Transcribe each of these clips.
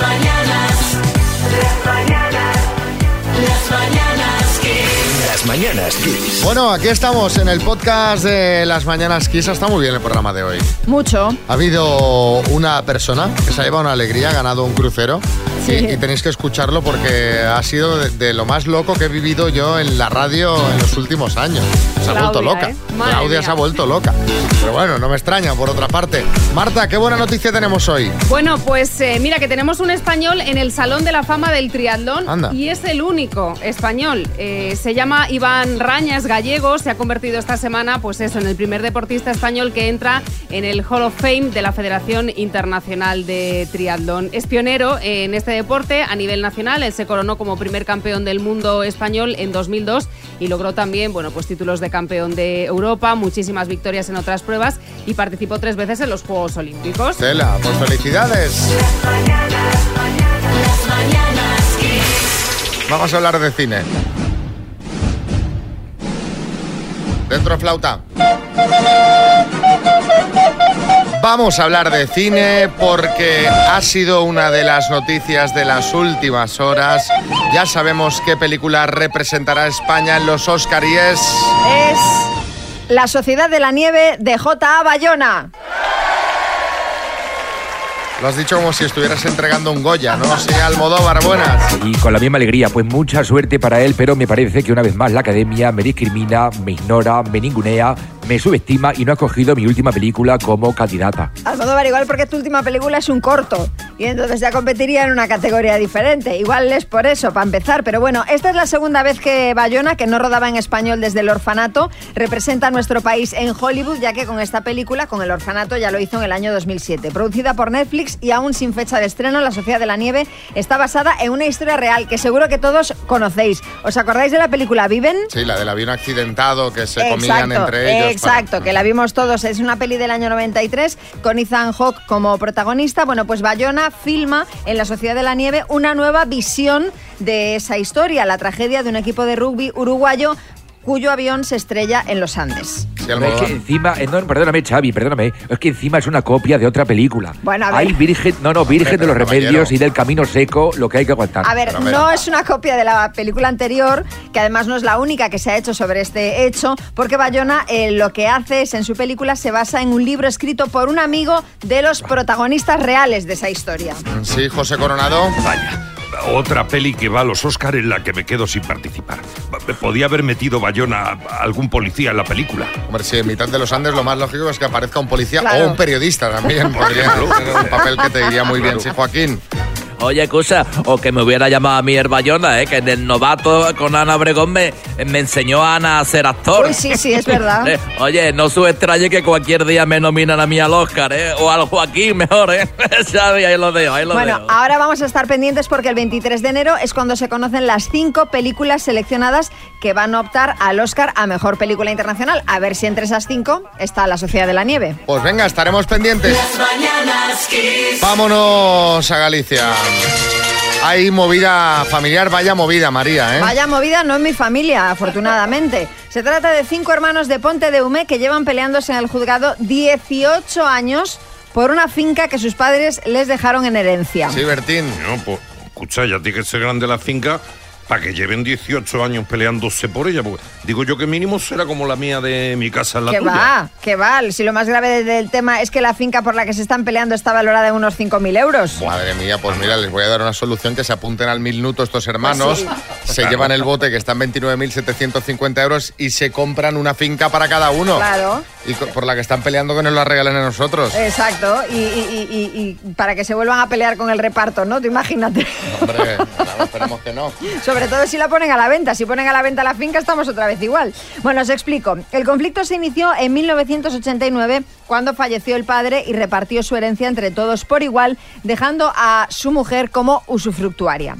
mañanas, las mañanas, las mañanas Kiss. Las mañanas Kiss. Bueno, aquí estamos en el podcast de Las Mañanas Kiss. Está muy bien el programa de hoy. Mucho. Ha habido una persona que se ha llevado una alegría, ha ganado un crucero. Sí. Y, y tenéis que escucharlo porque ha sido de, de lo más loco que he vivido yo en la radio en los últimos años. Se ha Claudia, vuelto loca. ¿eh? Claudia mía. se ha vuelto loca. Pero bueno, no me extraña, por otra parte. Marta, qué buena noticia tenemos hoy. Bueno, pues eh, mira que tenemos un español en el Salón de la Fama del Triatlón Anda. y es el único español. Eh, se llama Iván Rañas Gallego, se ha convertido esta semana, pues eso, en el primer deportista español que entra en el Hall of Fame de la Federación Internacional de Triatlón. Es pionero en este deporte a nivel nacional, él se coronó como primer campeón del mundo español en 2002 y logró también, bueno, pues títulos de campeón de Europa, muchísimas victorias en otras pruebas y participó tres veces en los Juegos Olímpicos. Tela, pues felicidades. Vamos a hablar de cine. Dentro flauta. Vamos a hablar de cine porque ha sido una de las noticias de las últimas horas. Ya sabemos qué película representará España en los Oscar y es... Es La Sociedad de la Nieve de J.A. Bayona. Lo has dicho como si estuvieras entregando un Goya, ¿no? Sí, Almodóvar, buenas. Y con la misma alegría, pues mucha suerte para él, pero me parece que una vez más la academia me discrimina, me ignora, me ningunea, me subestima y no ha cogido mi última película como candidata. Almodóvar, igual porque tu última película es un corto y entonces ya competiría en una categoría diferente. Igual es por eso, para empezar. Pero bueno, esta es la segunda vez que Bayona, que no rodaba en español desde el orfanato, representa a nuestro país en Hollywood, ya que con esta película, con el orfanato, ya lo hizo en el año 2007. Producida por Netflix y aún sin fecha de estreno, La Sociedad de la Nieve está basada en una historia real que seguro que todos conocéis. ¿Os acordáis de la película Viven? Sí, la del avión accidentado que se comían entre ellos. para- Exacto, que la vimos todos. Es una peli del año 93 con Ethan Hawke como protagonista. Bueno, pues Bayona filma en la Sociedad de la Nieve una nueva visión de esa historia, la tragedia de un equipo de rugby uruguayo cuyo avión se estrella en los Andes. Sí, es que encima, eh, no, perdóname, Xavi, perdóname, es que encima es una copia de otra película. Bueno, a ver. Hay Virgen, no, no, Virgen de los Remedios y del Camino Seco, lo que hay que aguantar. A ver, Pero, a ver. no es una copia de la película anterior, que además no es la única que se ha hecho sobre este hecho, porque Bayona eh, lo que hace es en su película se basa en un libro escrito por un amigo de los protagonistas reales de esa historia. Sí, José Coronado. Vaya, otra peli que va a los Oscar en la que me quedo sin participar. Me Podía haber metido Bayona a algún policía en la película. Hombre, si en mitad de los Andes lo más lógico es que aparezca un policía Claro. o un periodista también. Podría ser un papel que te iría muy bien. Sí, Joaquín. Oye, cosa, o que me hubiera llamado a mí el Bayona, ¿eh? que en el novato con Ana Obregón me, me enseñó a Ana a ser actor. Uy, sí, sí, es verdad. Eh, Oye, no su extrañe que cualquier día me nominan a mí al Oscar, ¿eh? O al Joaquín, mejor, ¿eh? Xavi, ahí lo dejo, ahí lo Bueno, dejo. ahora vamos a estar pendientes porque el 23 de enero es cuando se conocen las cinco películas seleccionadas que van a optar al Oscar a Mejor Película Internacional. A ver si entre esas cinco está La Sociedad de la Nieve. Pues venga, estaremos pendientes. Las mañanas. Vámonos a Galicia. Hay movida familiar, vaya movida, María, ¿eh? Vaya movida no en mi familia, afortunadamente. Se trata de cinco hermanos de Ponte de Hume que llevan peleándose en el juzgado 18 años por una finca que sus padres les dejaron en herencia. Sí, Bertín. No, pues, escucha, ya tiene que ser grande la finca para que lleven 18 años peleándose por ella. Porque digo yo que mínimo será como la mía de mi casa en la Que tuya. va, que va. Si lo más grave del tema es que la finca por la que se están peleando está valorada en unos 5.000 euros. Madre mía, pues mira, les voy a dar una solución que se apunten al minuto estos hermanos, se llevan el bote que está en 29.750 euros y se compran una finca para cada uno. Claro. Y por la que están peleando que nos la regalen a nosotros. Exacto, y, y- y- y- y para que se vuelvan a pelear con el reparto, ¿no? Tú imagínate. Hombre, claro, esperemos que no. Sobre todo si la ponen a la venta. Si ponen a la venta la finca, estamos otra vez igual. Bueno, os explico. El conflicto se inició en 1989, cuando falleció el padre y repartió su herencia entre todos por igual, dejando a su mujer como usufructuaria.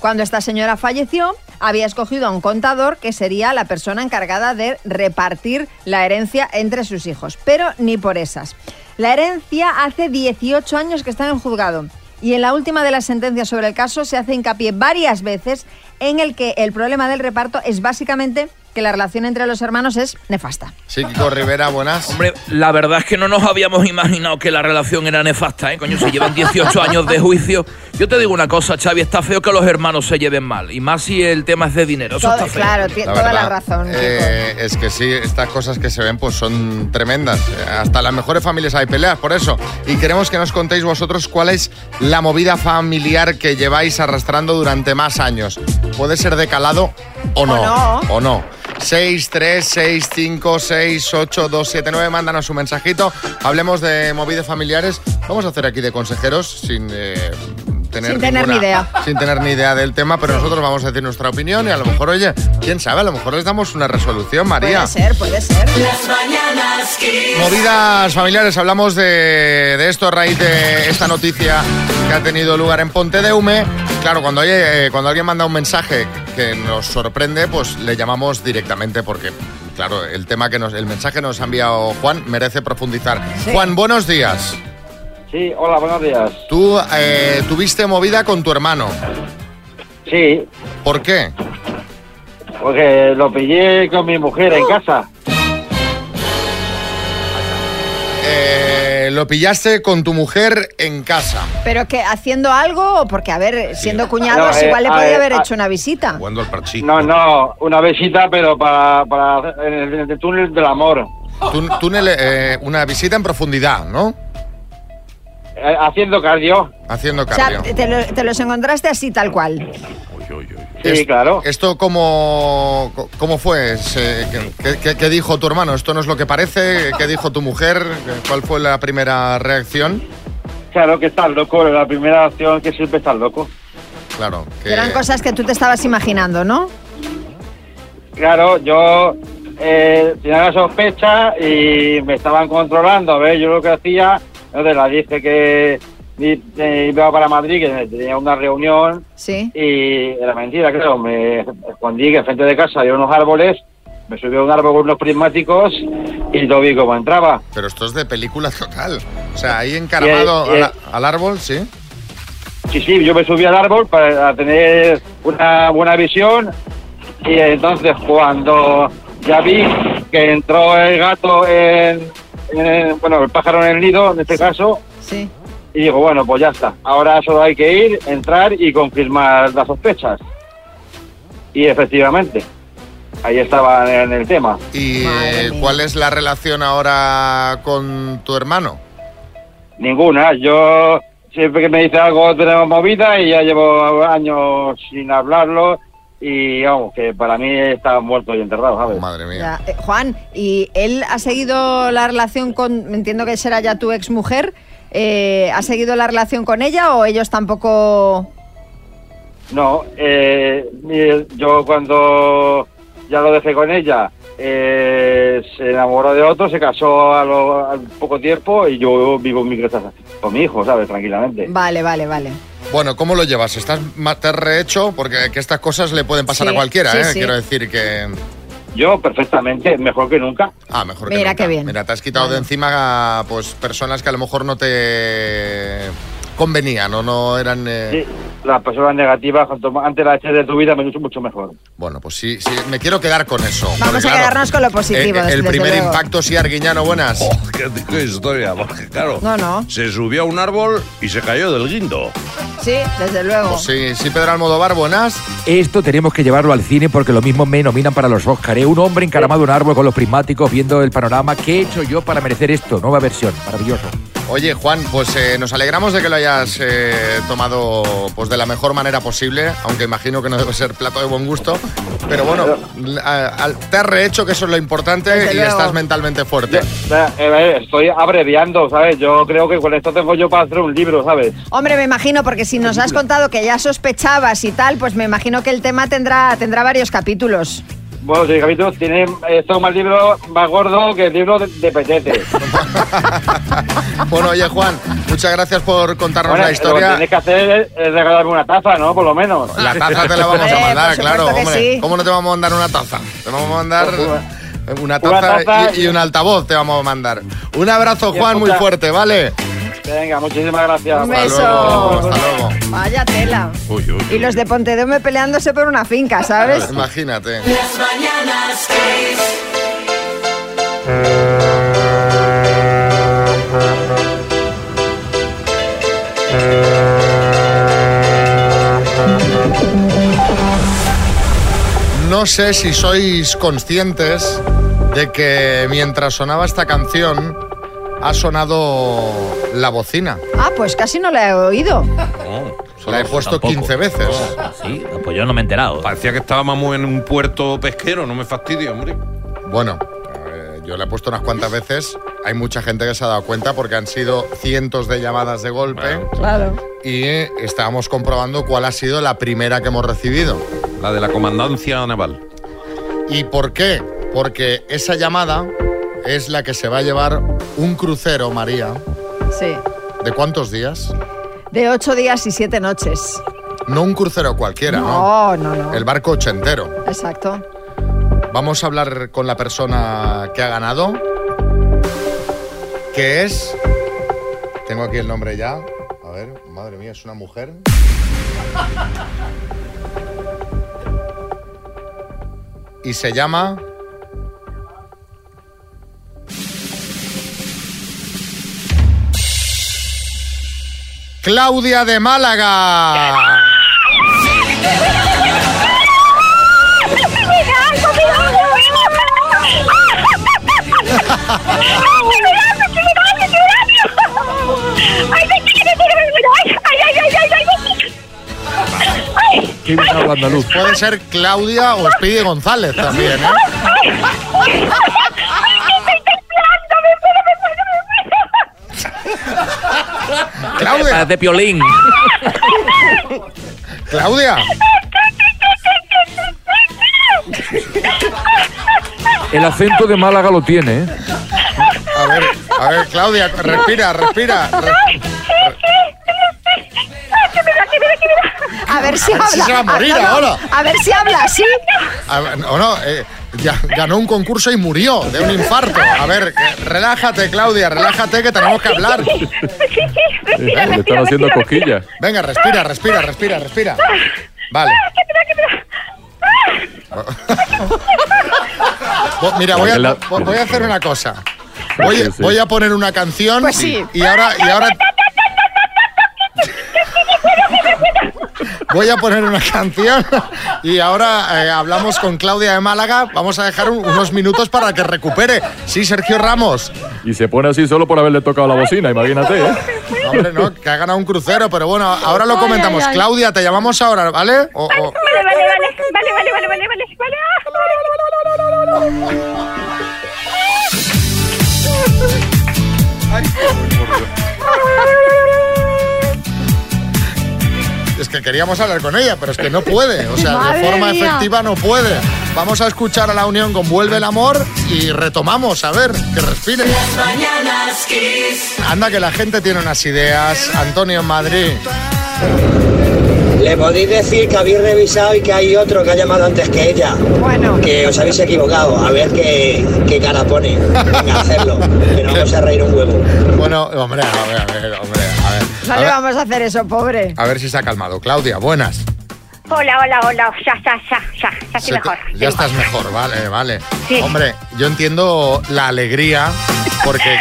Cuando esta señora falleció, había escogido a un contador que sería la persona encargada de repartir la herencia entre sus hijos. Pero ni por esas. La herencia hace 18 años que está en el juzgado. Y en la última de las sentencias sobre el caso se hace hincapié varias veces en el que el problema del reparto es básicamente que la relación entre los hermanos es nefasta. Sí, Kiko Rivera, buenas. Hombre, la verdad es que no nos habíamos imaginado que la relación era nefasta, ¿eh? Coño, se llevan 18 años de juicio. Yo te digo una cosa, Xavi, está feo que los hermanos se lleven mal. Y más si el tema es de dinero. Eso Todo- está feo. claro, ti- toda la razón. Eh, es que sí, estas cosas que se ven pues son tremendas. Hasta en las mejores familias hay peleas, por eso. Y queremos que nos contéis vosotros cuál es la movida familiar que lleváis arrastrando durante más años. Puede ser de calado o no. no. O no. 6, 3, 6, 5, 6, 8, 2, 7, 9. Mándanos un mensajito. Hablemos de movidas familiares. Vamos a hacer aquí de consejeros sin eh, tener, Sin tener ninguna- ni idea. Sin tener ni idea del tema, pero nosotros vamos a decir nuestra opinión y a lo mejor, oye, quién sabe, a lo mejor les damos una resolución, María. Puede ser, puede ser. Las mañanas Kiss. Movidas familiares, hablamos de, de esto a raíz de esta noticia que ha tenido lugar en Ponte de Hume. Claro, cuando, oye, eh, cuando alguien manda un mensaje que nos sorprende, pues le llamamos directamente porque, claro, el tema que nos, el mensaje que nos ha enviado Juan merece profundizar. Juan, buenos días. Sí, hola, buenos días. Tú eh, tuviste movida con tu hermano. Sí, ¿Por qué? porque lo pillé con mi mujer en casa. Eh, lo pillaste con tu mujer en casa. Pero que haciendo algo, o porque, a ver, siendo cuñados, No, eh, igual le a podía ver, haber a- hecho una visita. Jugando al parchís. No, no, una visita, pero para, para en el, en el túnel del amor. Tú- túnel, eh, una visita en profundidad, ¿no? Eh, haciendo cardio. Haciendo O sea, cardio. te, lo- te los encontraste así, tal cual. Sí, Es- claro. ¿Esto cómo, cómo fue? ¿Qué, qué- qué dijo tu hermano? ¿Esto no es lo que parece? ¿Qué dijo tu mujer? ¿Cuál fue la primera reacción? Claro que estás loco, la primera acción que siempre estás loco. Claro, que... Eran cosas que tú te estabas imaginando, ¿no? Claro, yo eh, tenía la sospecha y me estaban controlando. A ver, yo lo que hacía, entonces la dije que iba para Madrid, que tenía una reunión Sí. y era mentira, claro. Me escondí que enfrente de casa había unos árboles, me subí a un árbol con unos prismáticos y lo vi cómo entraba. Pero esto es de película total. O sea, ahí encaramado al árbol, sí. Sí, sí, yo me subí al árbol para tener una buena visión y entonces cuando ya vi que entró el gato en, en- bueno, el pájaro en el nido, en este caso, Sí. y digo, bueno, pues ya está. Ahora solo hay que ir, entrar y confirmar las sospechas. Y efectivamente, ahí estaba en el tema. ¿Y Madre eh, cuál es la relación ahora con tu hermano? Ninguna, yo siempre que me dice algo tenemos movida y ya llevo años sin hablarlo y vamos, que para mí está muerto y enterrado, ¿sabes? Madre mía. Ya. Eh, Juan, ¿y él ha seguido la relación con, entiendo que será ya tu exmujer, eh, ¿ha seguido la relación con ella o ellos tampoco... No, eh, mi- yo cuando ya lo dejé con ella, eh, se enamoró de otro, se casó a lo- al poco tiempo y yo vivo en mi casa con mi hijo, ¿sabes? Tranquilamente. Vale, vale, vale. Bueno, ¿cómo lo llevas? ¿Estás más te rehecho? Porque que estas cosas le pueden pasar Sí, a cualquiera, sí, ¿eh? sí. Quiero decir que... Yo perfectamente, mejor que nunca. Ah, mejor que Mira nunca. qué bien. Mira, te has quitado de encima pues personas que a lo mejor no te convenían o no eran... eh, Sí, las personas negativas, cuanto antes las eches de tu vida, me mucho, mucho mejor. Bueno, pues sí, sí, me quiero quedar con eso. Vamos porque, a claro, quedarnos con lo positivo, eh, desde el primer luego. impacto, sí, Arguiñano, buenas. Oh, qué, qué historia, porque claro. No, no. Se subió a un árbol y se cayó del guindo. Sí, desde luego. Pues sí, sí, Pedro Almodóvar, buenas. Esto tenemos que llevarlo al cine porque lo mismo me nominan para los Oscar. ¿eh? Un hombre encaramado en un árbol con los prismáticos viendo el panorama. ¿Qué he hecho yo para merecer esto? Nueva versión, maravilloso. Oye, Juan, pues eh, nos alegramos de que lo hayas eh, tomado pues de la mejor manera posible, aunque imagino que no debe ser plato de buen gusto. Pero bueno, a- te has rehecho, que eso es lo importante, Desde y luego. estás mentalmente fuerte. Eh, eh, estoy abreviando, ¿sabes? Yo creo que con esto tengo yo para hacer un libro, ¿sabes? Hombre, me imagino, porque si nos has contado que ya sospechabas y tal, pues me imagino que el tema tendrá, tendrá varios capítulos. Bueno, sí, capítulos tiene esto más libro más gordo que el libro de, de Petete. Bueno, oye, Juan, muchas gracias por contarnos Bueno, la Lo que historia. tienes que hacer es regalarme una taza, ¿no? Por lo menos. La taza te la vamos Eh, a mandar, por supuesto claro, hombre. sí. ¿Cómo no te vamos a mandar una taza? Te vamos a mandar una Una taza, y, y un altavoz te vamos a mandar. Un abrazo, Juan, muy fuerte, ¿vale? Venga, muchísimas gracias. Un Hasta beso. luego, hasta luego. Vaya tela. Uy, uy, Y los de Pontedeume peleándose por una finca, ¿sabes? Imagínate. Las mañanas. No sé si sois conscientes de que mientras sonaba esta canción ha sonado la bocina. Ah, pues casi no la he oído. No, La he puesto tampoco. 15 veces. Sí, pues yo no me he enterado. Parecía que estábamos en un puerto pesquero, no me fastidia, hombre. Bueno, eh, yo la he puesto unas cuantas veces. Hay mucha gente que se ha dado cuenta porque han sido cientos de llamadas de golpe Bueno. Claro. y estábamos comprobando cuál ha sido la primera que hemos recibido. La de la comandancia naval. ¿Y por qué? Porque esa llamada es la que se va a llevar un crucero, María. Sí. ¿De cuántos días? De ocho días y siete noches. No un crucero cualquiera, ¿no? No, no, no. El barco ochentero. Exacto. Vamos a hablar con la persona que ha ganado, que es... Tengo aquí el nombre ya. A ver, madre mía, es una mujer. Y se llama... Claudia de Málaga. Qué bien habla andaluz. Puede ser Claudia o Speedy González también, ¿eh? Claudia, de piolín. Claudia, El acento de Málaga lo tiene, ¿eh? a ver, a ver, Claudia, respira, respira. re- A ver si habla. si se va a morir Ah, no, no. ahora. A ver si habla así. a ver, o no, eh, ya ganó un concurso y murió de un infarto. A ver, relájate, Claudia, relájate que tenemos que hablar. Le están haciendo cosquillas. Venga, respira, respira, respira, respira. Vale. Bo- Mira, voy a, voy a hacer una cosa. Voy, Sí, sí. voy a poner una canción Pues sí. y ahora y ahora voy a poner una canción y ahora eh, hablamos con Claudia de Málaga. Vamos a dejar un- unos minutos para que recupere. Sí, Sergio Ramos. Y se pone así solo por haberle tocado la bocina, imagínate, ¿eh? No, hombre, no, que ha ganado un crucero, pero bueno, ahora lo comentamos. Claudia, te llamamos ahora, ¿vale? O- o- Vale, vale, vale, vale, vale, vale, vale, vale, vale. Es que queríamos hablar con ella, pero es que no puede. O sea, de forma mía. efectiva no puede. Vamos a escuchar a la Unión con Vuelve el Amor y retomamos, a ver, que respire. Las mañanas Kiss. Anda que la gente tiene unas ideas. Antonio en Madrid. Le podéis decir que habéis revisado y que hay otro que ha llamado antes que ella. Bueno. Que os habéis equivocado. A ver qué, qué cara pone. Venga, hacerlo. Pero vamos a reír un huevo. Bueno, hombre, a ver, a ver, hombre, a ver. No A le ver, vamos a hacer eso, pobre. a ver si se ha calmado. Claudia, buenas. Hola, hola, hola. Ya, ya, ya, ya. Ya estoy Se te- mejor. Ya estás mejor, vale, vale. Sí. Hombre, yo entiendo la alegría porque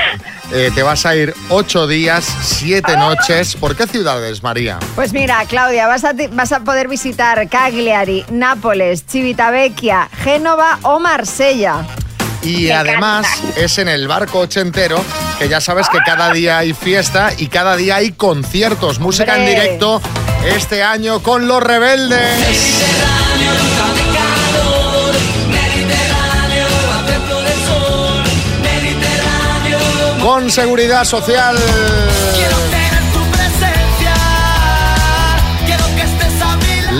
eh, te vas a ir ocho días, siete noches. ¿Por qué ciudades, María? Pues mira, Claudia, vas a, ti- vas a poder visitar Cagliari, Nápoles, Civitavecchia, Génova o Marsella. Y Me además es en el barco ochentero, que ya sabes que cada día hay fiesta y cada día hay conciertos, música en directo este año con los rebeldes. Con seguridad social.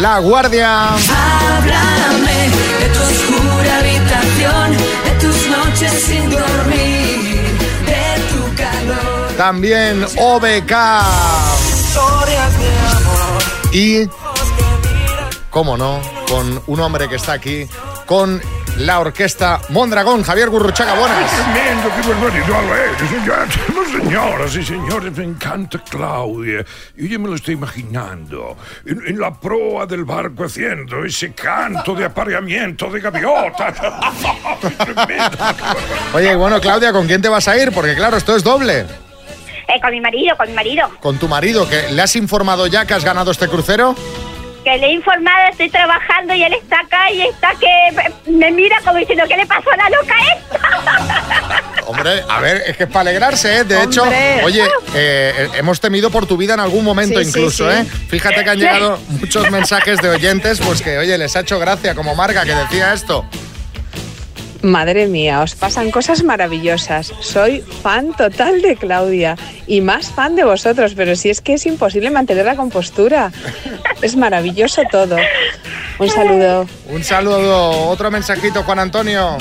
La Guardia. Háblame de tu oscura habitación, de tus noches sin dormir. También OBK. Y, cómo no, con un hombre que está aquí, con la orquesta Mondragón. Javier Gurruchaga, buenas. Tremendo, qué barbaridad señoras y señores, me encanta Claudia. Yo ya me lo estoy imaginando. En, en la proa del barco haciendo ese canto de apareamiento de gaviotas. Tremendo. Oye, bueno, Claudia, ¿con quién te vas a ir? Porque claro, esto es doble. Eh, con mi marido, con mi marido. Con tu marido, que ¿le has informado ya que has ganado este crucero? Que le he informado, estoy trabajando y él está acá y está que me mira como diciendo, ¿qué le pasó a la loca esta? Hombre, a ver, es que es para alegrarse, ¿eh? De hecho, oye, eh, hemos temido por tu vida en algún momento Sí, sí, incluso, sí. ¿eh? Fíjate que han llegado muchos mensajes de oyentes, pues que, oye, les ha hecho gracia, como Marga, que decía esto. Madre mía, os pasan cosas maravillosas. Soy fan total de Claudia y más fan de vosotros, pero si es que es imposible mantener la compostura. Es maravilloso todo. Un saludo. Un saludo, otro mensajito, Juan Antonio.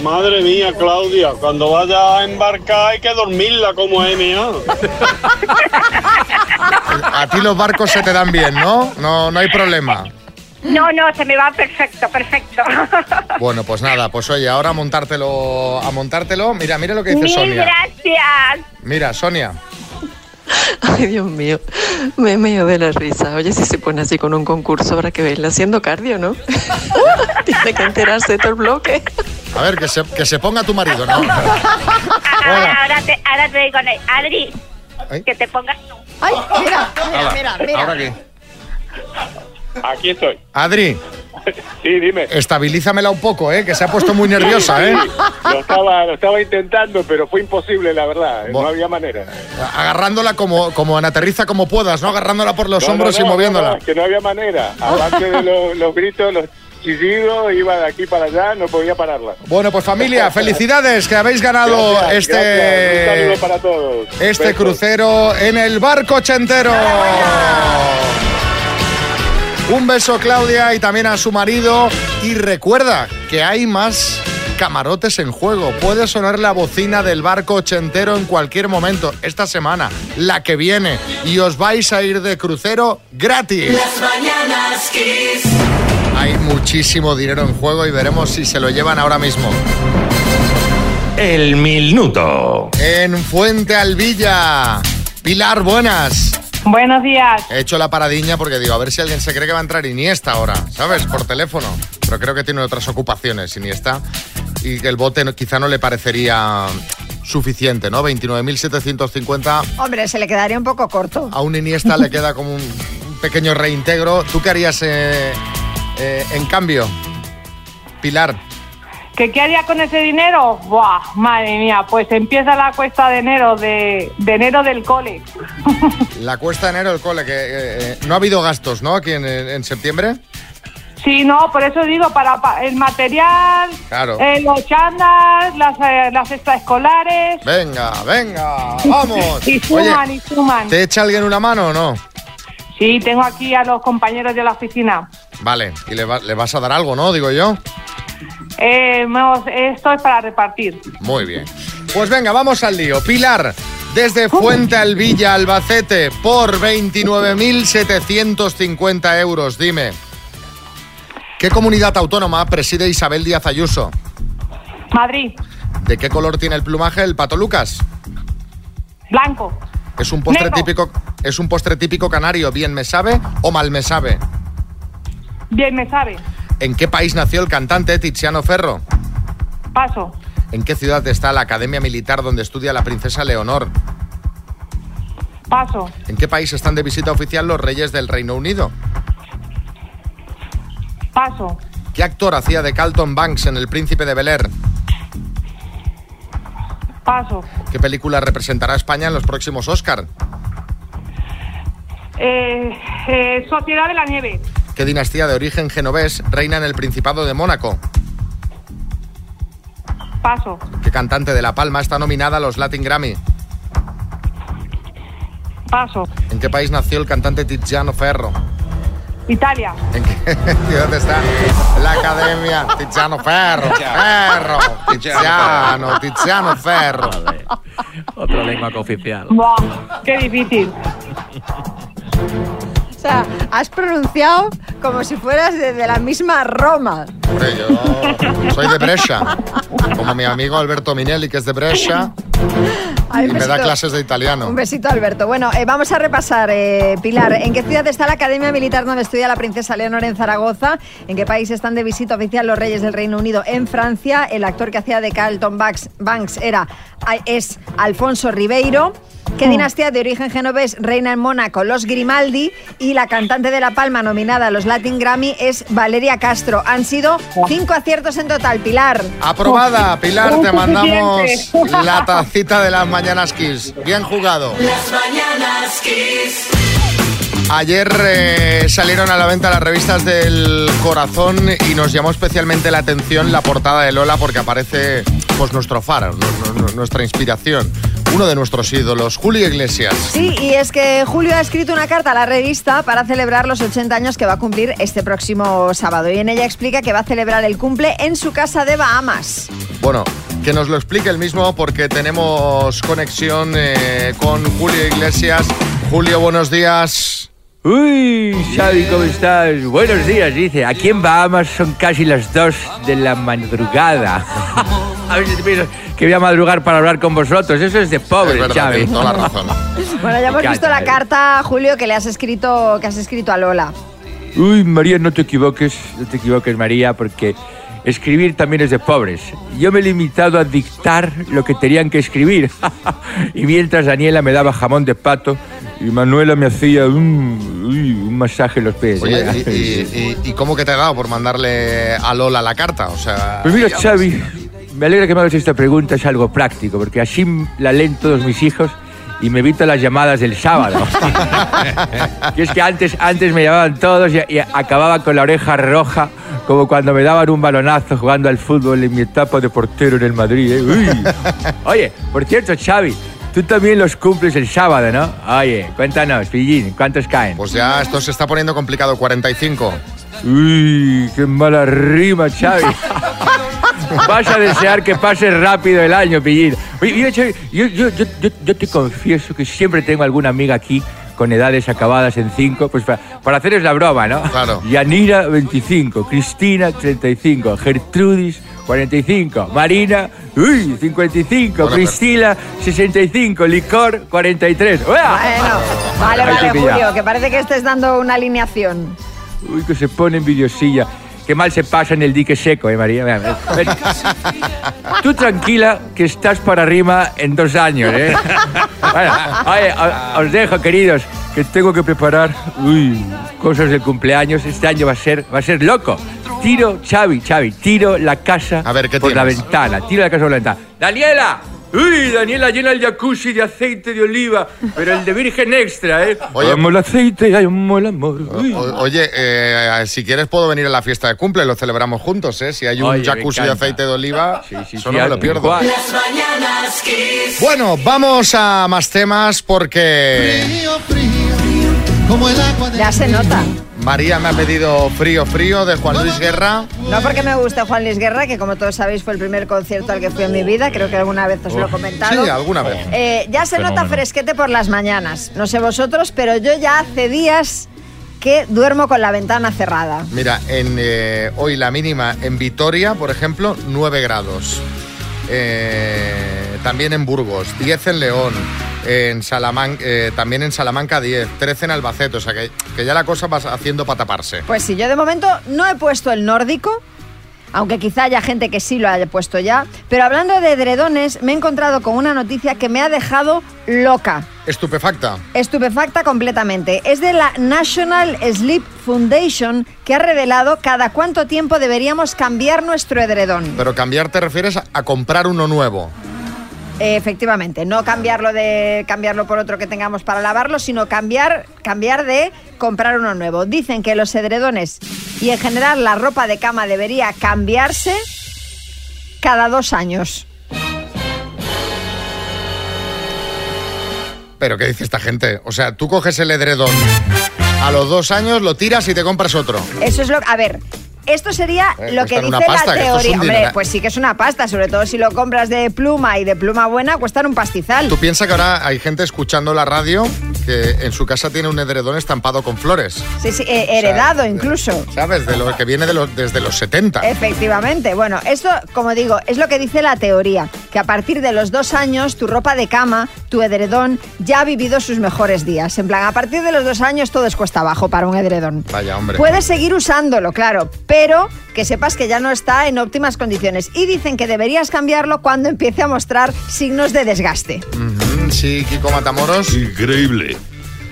Madre mía, Claudia, cuando vaya a embarcar hay que dormirla como MA. A ti los barcos se te dan bien, ¿no? No, no hay problema. No, no, se me va perfecto, perfecto. Bueno, pues nada, pues oye, ahora a montártelo, a montártelo. Mira, mira lo que dice Mil Sonia. gracias. Mira, Sonia. Ay, Dios mío, me medio de la risa. Oye, si se pone así con un concurso, habrá que verla haciendo cardio, ¿no? Tiene que enterarse de todo el bloque. A ver, que se, que se ponga tu marido, ¿no? Ahora, ahora te, ahora te digo, Adri, Ay. que te pongas tú. Ay, mira, mira, mira, mira. ¿Ahora qué? Aquí estoy. Adri, Sí, dime. estabilízamela un poco, ¿eh? Que se ha puesto muy nerviosa, ¿eh? Lo estaba, lo estaba intentando, pero fue imposible, la verdad. Bo- No había manera. Agarrándola como, como en aterriza como puedas, ¿no? Agarrándola por los No, hombros no, y moviéndola. que no había manera. Aparte de los, los gritos, los chillidos, iba de aquí para allá, no podía pararla. Bueno, pues familia, felicidades que habéis ganado Gracias, este gracias. Un saludo para todos. este Besos. crucero en el barco ochentero. Un beso Claudia y también a su marido y recuerda que hay más camarotes en juego. Puede sonar la bocina del barco ochentero en cualquier momento esta semana, la que viene y os vais a ir de crucero gratis. Las mañanas Kiss. Hay muchísimo dinero en juego y veremos si se lo llevan ahora mismo. El minuto. En Fuente Alvilla. Pilar, buenas. Buenos días. He hecho la paradiña porque digo, a ver si alguien se cree que va a entrar Iniesta ahora, ¿sabes? Por teléfono. Pero creo que tiene otras ocupaciones, Iniesta. Y que el bote no- quizá no le parecería suficiente, ¿no? 29.750. Hombre, se le quedaría un poco corto. A un Iniesta le queda como un, un pequeño reintegro. ¿Tú qué harías eh, eh, en cambio? Pilar. ¿Que ¿Qué haría con ese dinero? Buah, madre mía, pues empieza la cuesta de enero de, de enero del cole. La cuesta de enero del cole, que eh, eh, no ha habido gastos, ¿no? Aquí en, en septiembre. Sí, no, por eso digo, para, pa- el material, Claro. eh, los chandas, las, eh, las extraescolares. Venga, venga, vamos. Y suman, y suman. ¿te echa alguien una mano o no? Sí, tengo aquí a los compañeros de la oficina. Vale, y le, va- le vas a dar algo, ¿no? Digo yo. Eh, esto es para repartir. Muy bien. Pues venga, vamos al lío. Pilar, desde Fuente Alvilla, Albacete, por 29.750 euros, dime. ¿Qué comunidad autónoma preside Isabel Díaz Ayuso? Madrid, ¿De qué color tiene el plumaje el pato Lucas? blanco, ¿Es un postre Negro. típico, es un postre típico canario, bien me sabe o mal me sabe? bien me sabe. ¿En qué país nació el cantante Tiziano Ferro? Paso, ¿En qué ciudad está la Academia Militar donde estudia la princesa Leonor? paso, ¿En qué país están de visita oficial los reyes del Reino Unido? paso, ¿Qué actor hacía de Carlton Banks en El Príncipe de Bel Air? paso. ¿Qué película representará a España en los próximos Oscar? Eh, eh, Sociedad de la Nieve, ¿Qué dinastía de origen genovés reina en el Principado de Mónaco? paso, ¿Qué cantante de La Palma está nominada a los Latin Grammy? paso. ¿En qué país nació el cantante Tiziano Ferro? Italia, ¿En qué ciudad está la Academia Tiziano Ferro? Ferro, Tiziano, Tiziano Ferro. Otra lengua cooficial. Buah, qué difícil. O sea, has pronunciado como si fueras de, la misma Roma. Soy de Brescia. Como mi amigo Alberto Minelli, que es de Brescia. Ay, Y me da clases de italiano. Un besito, Alberto. Bueno, eh, vamos a repasar, eh, Pilar. ¿En qué ciudad está la Academia Militar donde estudia la princesa Leonor en Zaragoza? ¿En qué país están de visita oficial los reyes del Reino Unido? En Francia. El actor que hacía de Carlton Banks, Banks era, es Alfonso Ribeiro. ¿Qué dinastía de origen genovés reina en Mónaco? Los Grimaldi. Y la cantante de La Palma nominada a los Latin Grammy es Valeria Castro. Han sido cinco aciertos en total, Pilar. Aprobada, Pilar, te mandamos la tacita de las mañanas Kiss. Bien jugado. Las mañanas Kiss. Ayer eh, salieron a la venta las revistas del corazón y nos llamó especialmente la atención la portada de Lola porque aparece pues nuestro faro, nu- nu- nuestra inspiración, uno de nuestros ídolos, Julio Iglesias. Sí, y es que Julio ha escrito una carta a la revista para celebrar los 80 años que va a cumplir este próximo sábado. Y en ella explica que va a celebrar el cumple en su casa de Bahamas. Bueno, que nos lo explique el mismo porque tenemos conexión eh, con Julio Iglesias. Julio, buenos días. Uy, Xavi, ¿cómo estás? Buenos días, dice. Aquí en Bahamas son casi las 2 de la madrugada. a ver si te piensas que voy a madrugar para hablar con vosotros. Eso es de pobre, Es verdad, Xavi. tienes toda la razón. Bueno, ya hemos visto la encanta, carta, Julio, que le has escrito, que has escrito a Lola. Uy, María, no te equivoques, no te equivoques, María, porque escribir también es de pobres. Yo me he limitado a dictar lo que tenían que escribir. y mientras Daniela me daba jamón de pato y Manuela me hacía un, uy, un masaje en los pies. Oye, ¿eh? y, y- y- y cómo que te ha dado por mandarle a Lola la carta? O sea, Pues mira, Xavi, me alegra que me hagas esta pregunta, es algo práctico, porque así la leen todos mis hijos y me evito las llamadas del sábado. y es que antes, antes me llamaban todos y, y acababa con la oreja roja, como cuando me daban un balonazo jugando al fútbol en mi etapa de portero en el Madrid. ¿eh? Uy. Oye, por cierto, Xavi, tú también los cumples el sábado, ¿no? Oye, cuéntanos, Pillín, ¿cuántos caen? Pues ya esto se está poniendo complicado, 45. Uy, qué mala rima, Xavi. Vas a desear que pase rápido el año, Pillín. Oye, yo, yo, yo, yo- te confieso que siempre tengo alguna amiga aquí con edades acabadas en 5, pues para, para haceros la broma, ¿no? Claro. Yanira, 25, Cristina, 35, Gertrudis, 45, Marina, uy, 55, Bueno, Priscila, 65, Licor, 43. ¡Uah! Bueno, vale, vale. Julio, que parece que estés dando una alineación. Uy, que se pone envidiosilla. Qué mal se pasa en el dique seco, eh, María. Ven. Tú tranquila, que estás para arriba en dos años, ¿eh? Bueno, oye, os dejo, queridos, que tengo que preparar uy, cosas del cumpleaños. Este año va a ser, va a ser loco. Tiro, Xavi, Xavi, tiro la casa A ver, ¿qué por la ventana. Tiro la casa por la ventana. ¡Daniela! Uy, Daniela llena el jacuzzi de aceite de oliva, pero el de virgen extra, ¿eh? Oye. amo el aceite, amo el amor. Uy. O- oye, eh, si quieres puedo venir a la fiesta de cumple, lo celebramos juntos, ¿eh? Si hay un Oye, jacuzzi de aceite de oliva, Sí, sí, no me lo pierdo. cual. Las mañanas Kiss. Bueno, vamos a más temas porque Ya se nota. María me ha pedido Frío Frío de Juan Luis Guerra. No porque me guste Juan Luis Guerra, que como todos sabéis fue el primer concierto al que fui en mi vida, creo que alguna vez os lo he comentado. Sí, alguna vez. Eh, ya se nota fresquete por las mañanas. No sé vosotros, pero yo ya hace días que duermo con la ventana cerrada. Mira, en, eh, hoy la mínima en Vitoria, por ejemplo, 9 grados. Eh, también en Burgos, 10 en León, en Salamanca, también en Salamanca 10, 13 en Albacete, o sea que, que ya la cosa va haciendo para taparse. Pues sí, yo de momento no he puesto el nórdico, aunque quizá haya gente que sí lo haya puesto ya. Pero hablando de edredones, me he encontrado con una noticia que me ha dejado loca. Estupefacta. Estupefacta completamente. Es de la National Sleep Foundation que ha revelado cada cuánto tiempo deberíamos cambiar nuestro edredón. Pero cambiar te refieres a comprar uno nuevo. Efectivamente, no cambiarlo de cambiarlo por otro que tengamos para lavarlo, sino cambiar cambiar de comprar uno nuevo. Dicen que los edredones y en general la ropa de cama debería cambiarse cada dos años. Pero ¿qué dice esta gente? O sea, tú coges el edredón, a los dos años lo tiras y te compras otro. Eso es lo a ver. Esto sería Eh, lo que dice pasta, la teoría. Hombre, pues sí que es una pasta, sobre todo si lo compras de pluma y de pluma buena, cuestan un pastizal. Tú piensas que ahora hay gente escuchando la radio que en su casa tiene un edredón estampado con flores. Sí, sí, eh, heredado incluso. ¿Sabes? De lo que viene de los, desde los 70. Efectivamente. Bueno, esto, como digo, es lo que dice la teoría, que a partir de los dos años tu ropa de cama, tu edredón, ya ha vivido sus mejores días. En plan, a partir de los dos años todo es cuesta abajo para un edredón. Vaya, hombre. Puedes seguir usándolo, claro, pero que sepas que ya no está en óptimas condiciones. Y dicen que deberías cambiarlo cuando empiece a mostrar signos de desgaste. Ujú, Sí, Kiko Matamoros. Increíble.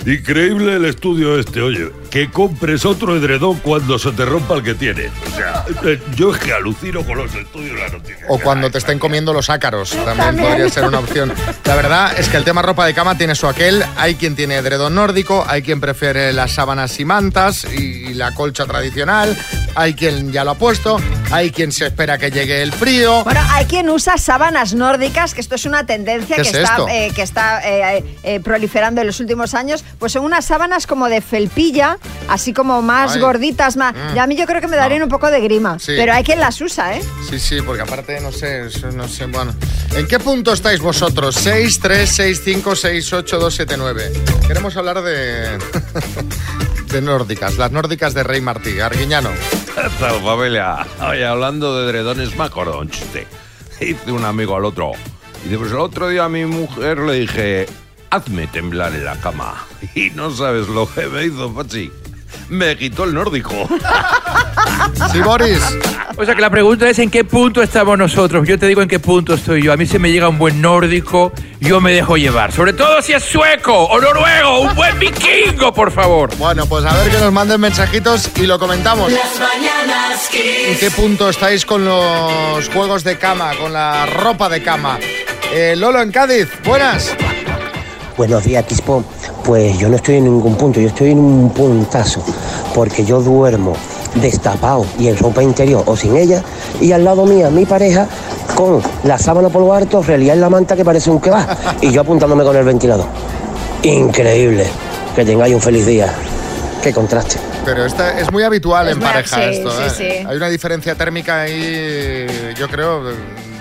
Increíble el estudio este, oye. Que compres otro edredón cuando se te rompa el que tienes. O sea, eh, yo es que alucino con los estudios de la noticia. O cuando te estén comiendo los ácaros, también, También. podría ser una opción. La verdad es que el tema ropa de cama tiene su aquel. Hay quien tiene edredón nórdico, hay quien prefiere las sábanas y mantas y la colcha tradicional, hay quien ya lo ha puesto, hay quien se espera que llegue el frío. Bueno, hay quien usa sábanas nórdicas, que esto es una tendencia ¿Qué que, es está, esto? eh, que está eh, eh, proliferando en los últimos años. Pues son unas sábanas como de felpilla, así como más Ay. gorditas, más. Mm. Y a mí yo creo que me darían un poco de grima. Sí. Pero hay quien las usa, ¿eh? Sí, sí, porque aparte, no sé, no sé, bueno. ¿En qué punto estáis vosotros? 6, 3, 6, 5, 6, 8, 2, 7, 9. Queremos hablar de... de nórdicas, las nórdicas de Rey Martí, Arguiñano. Tal, familia. Hablando de edredones, me acordé de un amigo al otro. Y dice, pues el otro día a mi mujer le dije, hazme temblar en la cama. Y no sabes lo que me hizo, Pachi. Me quitó el nórdico. Sí, Boris. O sea que la pregunta es en qué punto estamos nosotros. Yo te digo en qué punto estoy yo. A mí se me llega un buen nórdico, yo me dejo llevar. Sobre todo si es sueco o noruego, un buen vikingo, por favor. Bueno, pues a ver que nos manden mensajitos y lo comentamos. Las mañanas ¿En qué punto estáis con los juegos de cama, con la ropa de cama? Eh, Lolo en Cádiz, buenas. Buenos días, Quispo. Pues yo no estoy en ningún punto, yo estoy en un puntazo, porque yo duermo destapado y en ropa interior o sin ella, y al lado mía mi pareja con la sábana por lo alto, realidad en la manta que parece un kebab, y yo apuntándome con el ventilador. Increíble. Que tengáis un feliz día. Qué contraste. Pero esta es muy habitual Es en pareja sí, esto. sí, ¿eh? sí. Hay una diferencia térmica ahí, yo creo,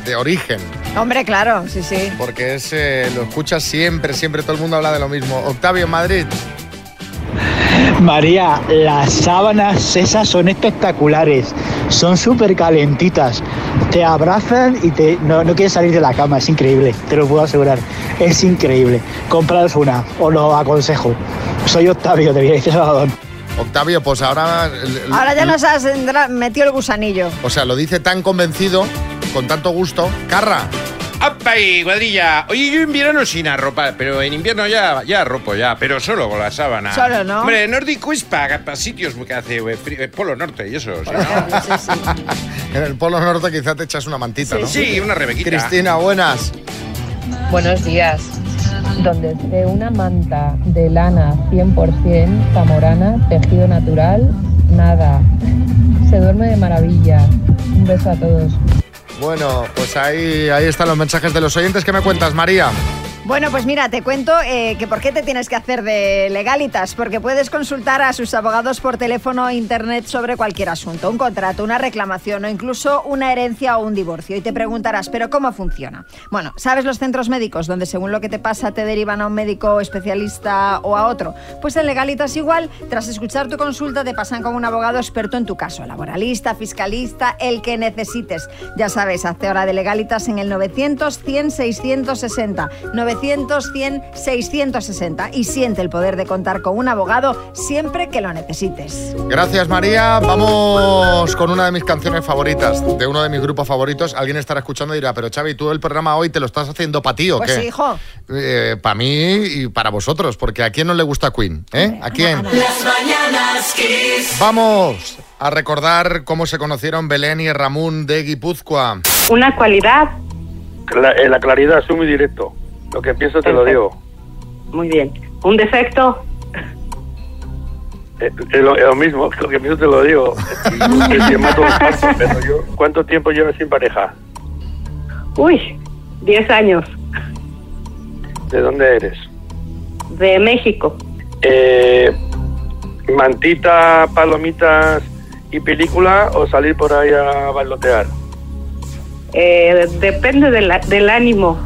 de, origen. Hombre, claro, sí, sí. Porque es, eh, lo escuchas siempre, siempre todo el mundo habla de lo mismo. Octavio en Madrid. María, las sábanas esas son espectaculares, son súper calentitas, te abrazan y te, no, no quieres salir de la cama, es increíble, te lo puedo asegurar, es increíble. Compraros una, os lo aconsejo. Soy Octavio de Villa Salvador. Octavio, pues ahora... Ahora ya nos has metido el gusanillo. O sea, lo dice tan convencido, con tanto gusto. Carra. ¡Apa y cuadrilla! Oye, yo en verano sin arropa, pero en invierno ya, ya arropo ya, pero solo con la sábana. Solo, ¿no? Hombre, nórdico es para sitios que hace eh, frío, eh, polo norte y eso, ¿sí, no? En el Polo Norte quizá te echas una mantita, ¿no? Sí, una rebequita. Cristina, buenas. Buenos días. Donde esté una manta de lana 100% zamorana, tejido natural, nada. Se duerme de maravilla. Un beso a todos. Bueno, pues ahí, ahí están los mensajes de los oyentes. ¿Qué me cuentas, María? Bueno, pues mira, te cuento eh, que por qué te tienes que hacer de legalitas, porque puedes consultar a sus abogados por teléfono o internet sobre cualquier asunto, un contrato, una reclamación o incluso una herencia o un divorcio. Y te preguntarás, ¿pero cómo funciona? Bueno, ¿sabes los centros médicos donde según lo que te pasa te derivan a un médico especialista o a otro? Pues en legalitas igual, tras escuchar tu consulta te pasan con un abogado experto en tu caso, laboralista, fiscalista, el que necesites. Ya sabes, hazte hora de legalitas en el 900 100 660. 900 100 660 y siente el poder de contar con un abogado siempre que lo necesites. Gracias, María. Vamos con una de mis canciones favoritas, de uno de mis grupos favoritos. Alguien estará escuchando y dirá, pero Xavi, tú el programa hoy te lo estás haciendo para ti o Pues qué? sí, hijo. para mí y para vosotros, porque ¿a quién no le gusta Queen? ¿Eh? ¿A quién? Las mañanas Kiss. Vamos a recordar cómo se conocieron Belén y Ramón de Guipúzcoa. Una cualidad, La, eh, la claridad, soy muy directo. Lo que pienso te lo digo. muy bien. Un defecto, Eh, eh, lo, eh, lo mismo, lo que pienso te lo digo. ¿Cuánto tiempo llevas sin pareja? uy, 10 años, ¿De dónde eres? de México. Eh, mantita, palomitas ¿Y película o salir por ahí a bailotear? Eh, depende de la- del ánimo.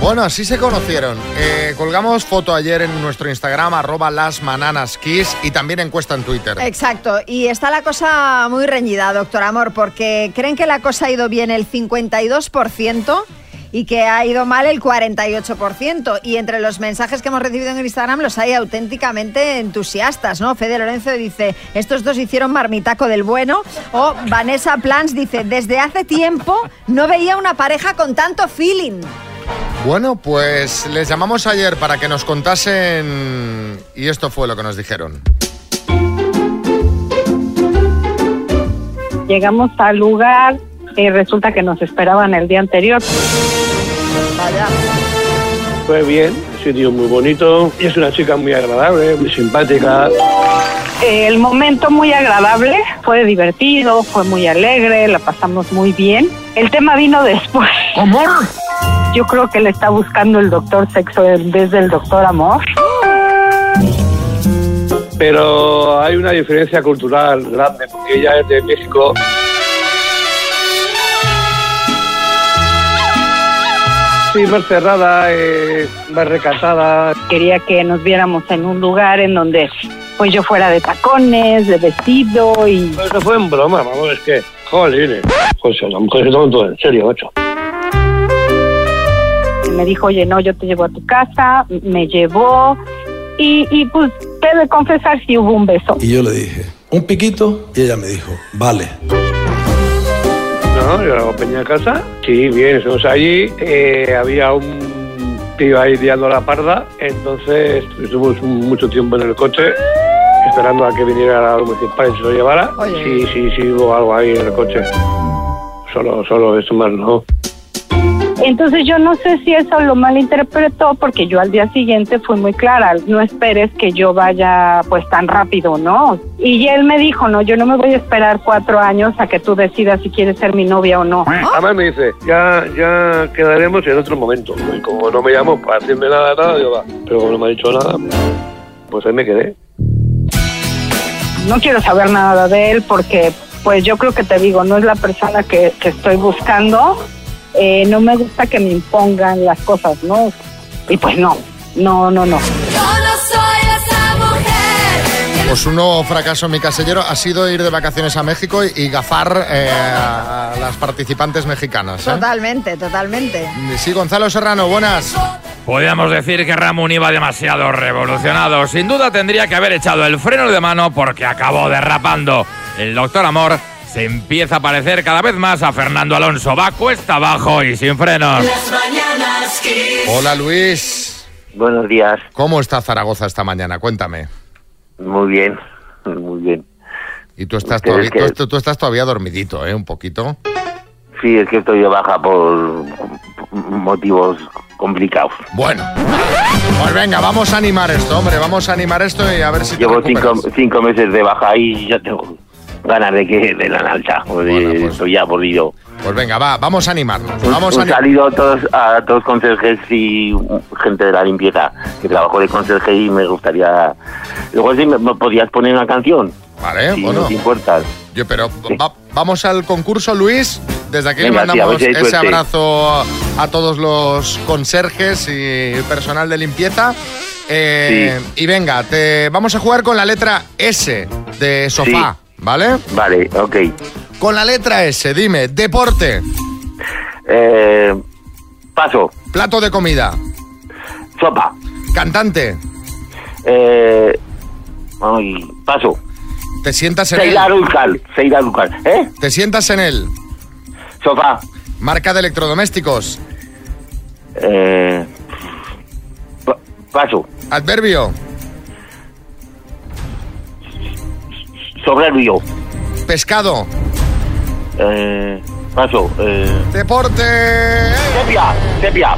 Bueno, así se conocieron. Eh, colgamos foto ayer en nuestro Instagram, arroba lasmananaskiss, y también encuesta en Twitter. Exacto, y está la cosa muy reñida, doctor Amor, porque creen que la cosa ha ido bien el 52% y que ha ido mal el 48%. Y entre los mensajes que hemos recibido en Instagram los hay auténticamente entusiastas, ¿no? Fede Lorenzo dice, estos dos hicieron marmitaco del bueno. O Vanessa Plans dice, desde hace tiempo no veía una pareja con tanto feeling. Bueno, pues les llamamos ayer para que nos contasen y esto fue lo que nos dijeron. Llegamos al lugar y resulta que nos esperaban el día anterior. Fue bien, un sitio muy bonito. Y es una chica muy agradable, muy simpática. El momento muy agradable, fue divertido, fue muy alegre, la pasamos muy bien. El tema vino después. ¿Amor? Yo creo que le está buscando el doctor sexo en vez del doctor amor. Pero hay una diferencia cultural grande, porque ella es de México. Sí, más cerrada, eh, más recatada. Quería que nos viéramos en un lugar en donde pues yo fuera de tacones, de vestido y... Eso fue en broma, vamos, es que, joder, pues las mujeres se toman todo en serio, macho. me dijo, oye, no, yo te llevo a tu casa, me llevó y, y pues te de confesar si hubo un beso. Y yo le dije, un piquito, y ella me dijo, vale. No, yo la acompañé a casa. Sí, bien, estuvimos allí. eh, había un tío ahí liando la parda. Entonces estuvimos mucho tiempo en el coche esperando a que viniera la municipal y se lo llevara. Oye. Sí, sí, sí, hubo algo ahí en el coche. Solo, solo eso más, ¿no? Entonces yo no sé si eso lo malinterpretó porque yo al día siguiente fui muy clara, no esperes que yo vaya pues tan rápido, ¿no? Y él me dijo, no, yo no me voy a esperar cuatro años a que tú decidas si quieres ser mi novia o no. Además me dice, ya, ya quedaremos en otro momento. Y como no me llamó para decirme nada, nada, yo va. Pero como no me ha dicho nada, pues ahí me quedé. No quiero saber nada de él porque pues yo creo que te digo, no es la persona que, que estoy buscando. Eh, no me gusta que me impongan las cosas, ¿no? Y pues no, no, no, no. Pues un nuevo fracaso en mi casillero ha sido ir de vacaciones a México y, y gafar eh, a las participantes mexicanas. ¿eh? Totalmente, totalmente. Sí, Gonzalo Serrano, buenas. Podríamos decir que Ramón iba demasiado revolucionado. Sin duda tendría que haber echado el freno de mano porque acabó derrapando. El doctor Amor se empieza a parecer cada vez más a Fernando Alonso. Va cuesta abajo y sin frenos. Hola Luis. Buenos días. ¿Cómo está Zaragoza esta mañana? Cuéntame. Muy bien, muy bien. Y tú estás, ¿Qué es todavía, que- tú, tú estás todavía dormidito, ¿eh? Un poquito. Sí, es que estoy de baja por motivos complicados. Bueno. Pues venga, vamos a animar esto, hombre. Vamos a animar esto y a ver si Llevo cinco, cinco meses de baja y ya tengo ganas de que de la alta. Estoy ya aburrido. Pues venga, va, vamos a animarnos. Vamos Un ani- saludo a todos, a todos conserjes y gente de la limpieza que trabajo de conserje y me gustaría... Luego si me, me podías poner una canción. Vale, si bueno. no te. Yo, pero va- vamos al concurso, Luis. Desde aquí le Venga, mandamos ese abrazo a todos los conserjes y personal de limpieza. Eh, Y venga, te vamos a jugar con la letra S de sofá, ¿vale? Vale, ok. Con la letra S, dime, deporte, Eh, paso. plato de comida, Sopa. cantante, Eh, ay, paso. te sientas en él. Seida Dulcal. Seida Dulcal. ¿Eh? Te sientas en él. Sofá. Marca de electrodomésticos, Eh, pa- paso. adverbio, Soberbio. pescado, Eh, paso. Eh, deporte. sepia. Sepia.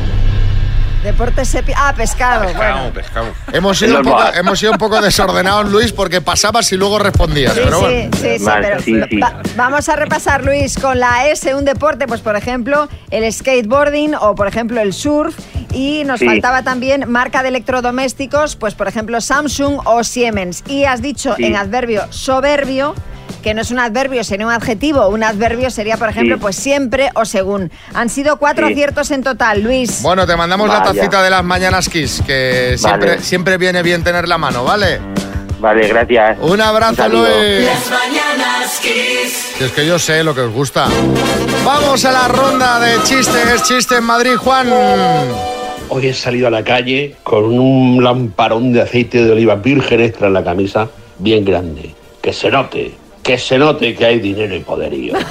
Deporte sepi... Ah, pescado. Bueno. Pescado, pescado. Hemos sido, un poco, hemos sido un poco desordenados, Luis, porque pasabas y luego respondías. Sí, pero sí, bueno. sí, pero sí, sí. va- vamos a repasar, Luis, con la S, un deporte, pues por ejemplo, el skateboarding o por ejemplo el surf. Y nos Sí. faltaba también marca de electrodomésticos, pues por ejemplo Samsung o Siemens. Y has dicho Sí. en adverbio soberbio, que no es un adverbio, sería un adjetivo. Un adverbio sería, por ejemplo, Sí. pues siempre o según. Han sido cuatro Sí. aciertos en total, Luis. Bueno, te mandamos la tacita de las mañanas Kiss, que siempre, Vale. siempre viene bien tener la mano, ¿vale? Vale, gracias. Un abrazo. Luis. Las mañanas Kiss. Es que yo sé lo que os gusta. Vamos a la ronda de chistes. Chiste en Madrid, Juan. Hoy he salido a la calle con un lamparón de aceite de oliva virgen extra en la camisa, bien grande. Que se note, que se note que hay dinero y poderío.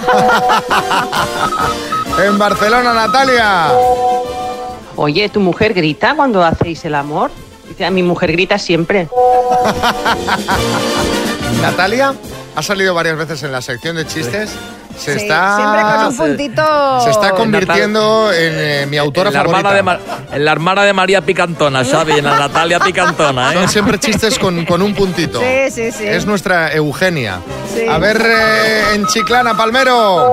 En Barcelona, Natalia. Oye, ¿tu mujer grita cuando hacéis el amor? Dice, a mi mujer grita siempre. Natalia ha salido varias veces en la sección de chistes. Se Sí, está. siempre con un puntito. Se está convirtiendo en eh, mi autora en la, favorita. hermana de en la hermana de María Picantona, ¿sabes? En la Natalia Picantona, ¿eh? Son siempre chistes con, con un puntito. Sí, sí, sí. Es nuestra Eugenia. Sí. A ver, eh, en Chiclana, Palmero.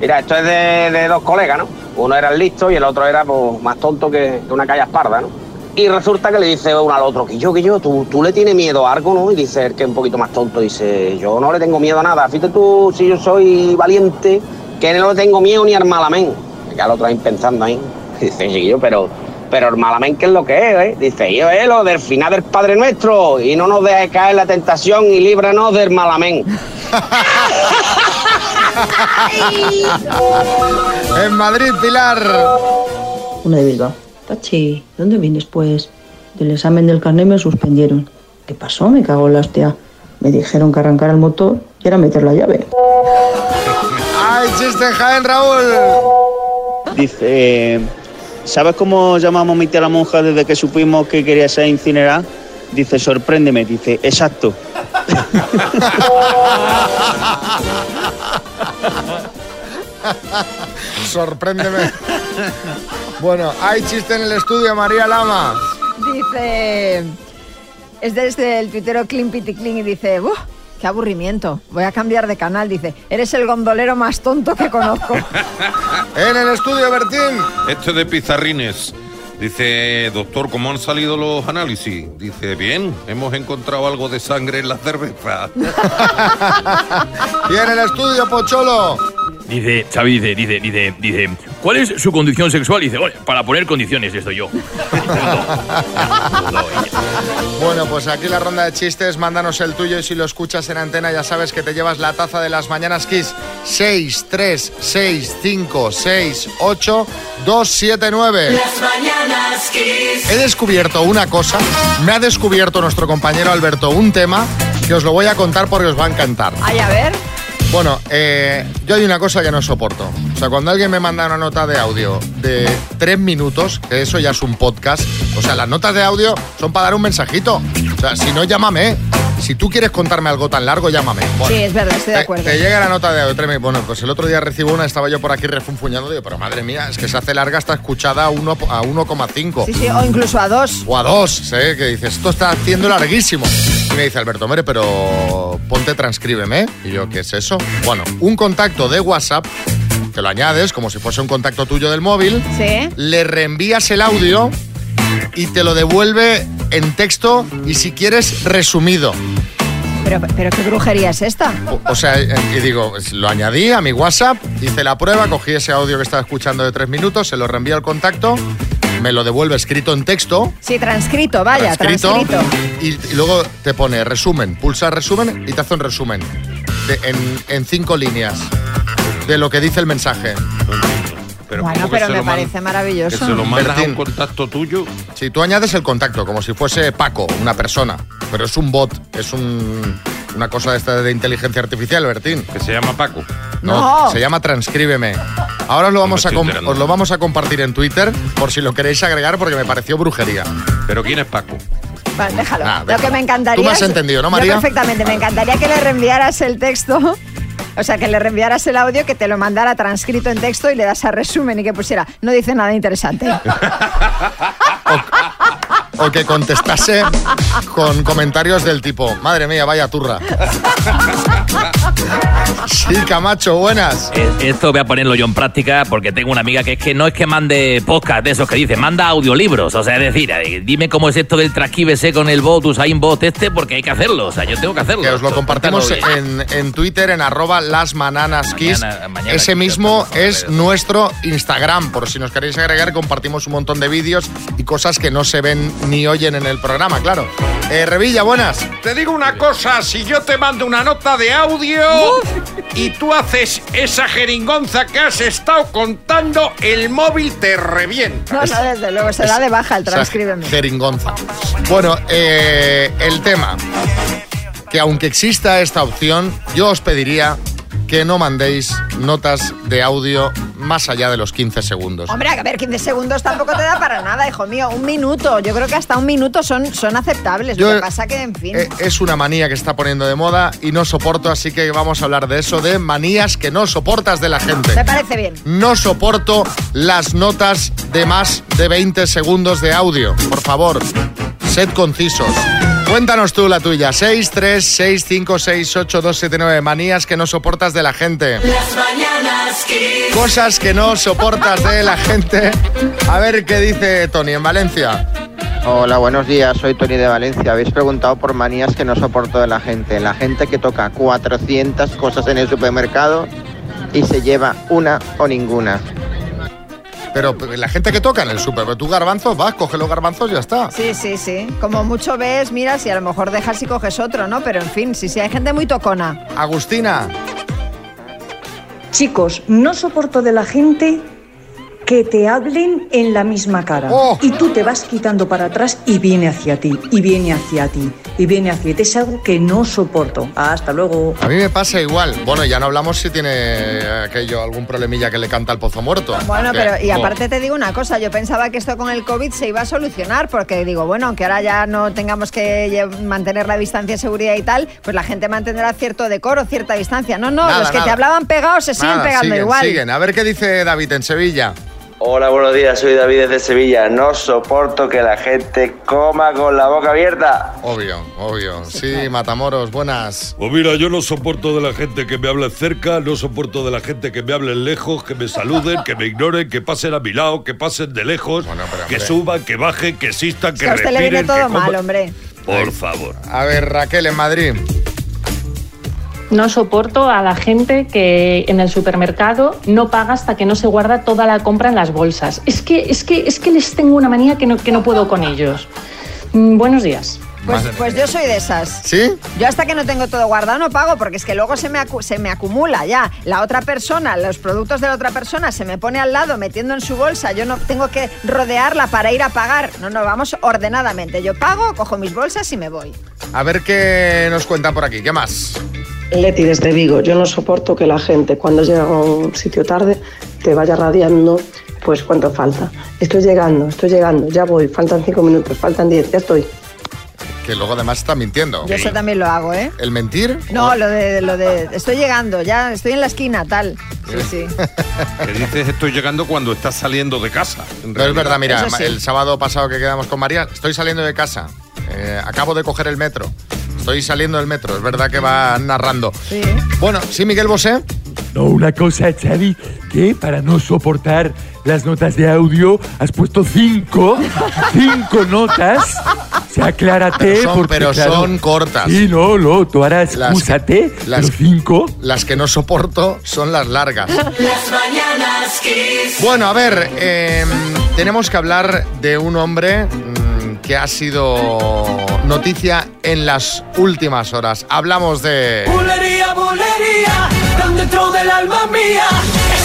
Mira, esto es de, de dos colegas, ¿no? Uno era el listo y el otro era pues, más tonto que, que una calle esparda, ¿no? Y resulta que le dice uno al otro, que yo, que yo, tú, tú le tienes miedo a algo, ¿no? Y dice el que es un poquito más tonto, dice, yo no le tengo miedo a nada. Fíjate tú, si yo soy valiente, que no le tengo miedo ni al malamén. Y ya el otro ahí pensando ahí. Y dice, chiquillo, pero, pero el malamén, ¿qué es lo que es, eh? Dice, yo, es lo del final del Padre Nuestro. Y no nos dejes caer en la tentación y líbranos del malamén. En Madrid, Pilar. Una de Bilbao. Pachi, ¿dónde vienes pues? Del examen del carnet me suspendieron. ¿Qué pasó? Me cago en la hostia. Me dijeron que arrancara el motor y era meter la llave. ¡Ay, chiste Jaén, Raúl! Dice, ¿sabes cómo llamamos a mi tía la monja desde que supimos que quería ser incinerada? Dice, sorpréndeme. Dice, exacto. Sorpréndeme. Bueno, hay chiste en el estudio, María Lama. Dice. Es desde el tuitero Clean Pity Clean y dice. "Buh, ¡Qué aburrimiento! Voy a cambiar de canal. Dice. Eres el gondolero más tonto que conozco. En el estudio, Bertín. Este de pizarrines. Dice, doctor, ¿cómo han salido los análisis? Dice, bien, hemos encontrado algo de sangre en la cerveza. Y en el estudio, Pocholo. Dice, Xavi dice, dice, dice, dice, ¿cuál es su condición sexual? Dice, "Oye, para poner condiciones estoy yo. Bueno, pues aquí la ronda de chistes. Mándanos el tuyo y si lo escuchas en antena ya sabes que te llevas la taza de las mañanas Kiss 6, 3, 6, 5, 6, 8, 2, 7, 9. Las mañanas Kiss. He descubierto una cosa, me ha descubierto nuestro compañero Alberto un tema que os lo voy a contar porque os va a encantar. Ay, a ver. Bueno, eh, yo hay una cosa que no soporto. O sea, cuando alguien me manda una nota de audio de tres minutos, que eso ya es un podcast, o sea, las notas de audio son para dar un mensajito. O sea, si no, llámame. Si tú quieres contarme algo tan largo, llámame. Bueno, Sí, es verdad, estoy de acuerdo. Te, llega la nota de audio. Bueno, pues el otro día recibo una, estaba yo por aquí refunfuñando, digo, pero madre mía, es que se hace larga hasta escuchada a uno- a 1,5 Sí, sí, o incluso a dos. o a dos, ¿sé? Que dices, esto está haciendo larguísimo. Y me dice Alberto, hombre, pero ponte transcríbeme. Y yo, ¿qué es eso? Bueno, un contacto de WhatsApp, que lo añades como si fuese un contacto tuyo del móvil, Sí. le reenvías el audio y te lo devuelve en texto y si quieres resumido. Pero, pero qué brujería es esta. O, o sea, eh, y digo, pues, lo añadí a mi WhatsApp, hice la prueba, cogí ese audio que estaba escuchando de tres minutos, se lo reenvío al contacto, me lo devuelve escrito en texto, Sí, transcrito, vaya, transcrito, transcrito. Y, y luego te pone resumen, pulsa resumen y te hace un resumen de- en, en cinco líneas de lo que dice el mensaje. Pero Bueno, pero me parece maravilloso. ¿Que se lo mandas a un contacto tuyo? Si tú añades el contacto como si fuese Paco, una persona, pero es un bot, es un, una cosa de esta de inteligencia artificial, Bertín. ¿Que se llama Paco? No, No. se llama Transcríbeme. Ahora os lo, vamos a os lo vamos a compartir en Twitter por si lo queréis agregar porque me pareció brujería. ¿Pero quién es Paco? Vale, déjalo. Nah, Lo que me encantaría. Tú me has entendido, ¿no, Yo María? perfectamente. Me encantaría que le reenviaras el texto O sea, que le reenviaras el audio, que te lo mandara transcrito en texto y le das a resumen y que pusiera, no dice nada interesante. O que contestase con comentarios del tipo, madre mía, vaya turra. Sí, Camacho, buenas. Eh, Esto voy a ponerlo yo en práctica porque tengo una amiga que es que no es que mande podcast de esos que dice, manda audiolibros. O sea, es decir, eh, dime cómo es esto del transcribese con el bot, Usain Bot este, porque hay que hacerlo. O sea, yo tengo que hacerlo. Que os lo compartimos en, en Twitter, en arroba las Ese mismo es nuestro Instagram. Por si nos queréis agregar, compartimos un montón de vídeos y cosas que no se ven ni oyen en el programa, claro. Eh, Revilla, buenas. Te digo una cosa, si yo te mando una nota de audio y tú haces esa jeringonza que has estado contando, el móvil te revienta. No, no, desde luego, se da de baja el transcríbeme. Jeringonza. Bueno, eh, el tema. Que aunque exista esta opción, yo os pediría que no mandéis notas de audio más allá de los 15 segundos. Hombre, a ver, 15 segundos tampoco te da para nada, hijo mío. Un minuto. Yo creo que hasta un minuto son, son aceptables. Yo- Lo que pasa que, en fin. Eh, es una manía que está poniendo de moda y no soporto, así que vamos a hablar de eso, de manías que no soportas de la gente. Me parece bien. No soporto las notas de más de 20 segundos de audio. Por favor, sed concisos. Cuéntanos tú la tuya. 6, 3, 6, 5, 6, 8, 2, 7, 9. Manías que no soportas de la gente. Las mañanas Kiss. Cosas que no soportas de la gente. A ver qué dice Tony en Valencia. Hola, buenos días, soy Tony de Valencia. Habéis preguntado por manías que no soporto de la gente. La gente que toca 400 cosas en el supermercado y se lleva una o ninguna. Pero la gente que toca en el súper, pero tú garbanzos, vas, coge los garbanzos y ya está. Sí, sí, sí. Como mucho ves, miras y a lo mejor dejas y coges otro, ¿no? Pero en fin, sí, sí, hay gente muy tocona. Agustina. Chicos, no soporto de la gente que te hablen en la misma cara. Y tú te vas quitando para atrás y viene hacia ti, y viene hacia ti, y viene hacia ti. Es algo que no soporto. Hasta luego. A mí me pasa igual. Bueno, ya no hablamos si tiene aquello, algún problemilla que le canta al pozo muerto. Bueno, pero y aparte te digo una cosa, yo pensaba que esto con el COVID se iba a solucionar, porque digo, bueno, aunque ahora ya no tengamos que mantener la distancia de seguridad y tal, pues la gente mantendrá cierto decoro, cierta distancia. No, no, Nada, los que te hablaban pegados se siguen pegando siguen, igual. siguen. A ver qué dice David en Sevilla. Hola, buenos días, soy David desde Sevilla. No soporto que la gente coma con la boca abierta. Obvio, obvio. Sí, Matamoros, buenas. Pues mira, yo no soporto de la gente que me hable cerca, no soporto de la gente que me hable lejos, que me saluden, que me ignoren, que pasen a mi lado, que pasen de lejos, que suban, que bajen, que existan, que que a usted le viene respiren, todo mal, hombre. Por favor. A ver, Raquel en Madrid. No soporto a la gente que en el supermercado no paga hasta que no se guarda toda la compra en las bolsas. Es que, es que, es que les tengo una manía que no, que no puedo con ellos. Mm, buenos días. Pues, pues yo soy de esas. ¿Sí? Yo hasta que no tengo todo guardado no pago, porque es que luego se me, acu- se me acumula ya. La otra persona, los productos de la otra persona se me pone al lado metiendo en su bolsa. Yo no tengo que rodearla para ir a pagar. No, no, vamos ordenadamente. Yo pago, cojo mis bolsas y me voy. A ver qué nos cuentan por aquí. ¿Qué más? Leti desde Vigo, yo no soporto que la gente cuando llega a un sitio tarde te vaya radiando pues cuánto falta. Estoy llegando, estoy llegando, ya voy, faltan cinco minutos, faltan diez, ya estoy. Que luego además está mintiendo. Yo eso también lo hago, ¿eh? ¿El mentir? No, lo de, lo de estoy llegando, ya estoy en la esquina, tal. Sí, sí. Que dices estoy llegando cuando estás saliendo de casa. No es verdad, mira, sí. el sábado pasado que quedamos con María, estoy saliendo de casa, eh, acabo de coger el metro, estoy saliendo del metro, es verdad que va narrando. Bueno, sí, Miguel Bosé. No, una cosa, Xavi, que para no soportar las notas de audio has puesto cinco, cinco notas. O sea, aclárate. Pero son- porque, pero claro, son cortas. Sí, no, no, tú ahora Las- excúsate. las- cinco. Las que no soporto son las largas. Las mañanas Kiss. Bueno, a ver, eh, tenemos que hablar de un hombre que ha sido noticia en las últimas horas. Hablamos de... Bulería, bulería, dentro alma mía.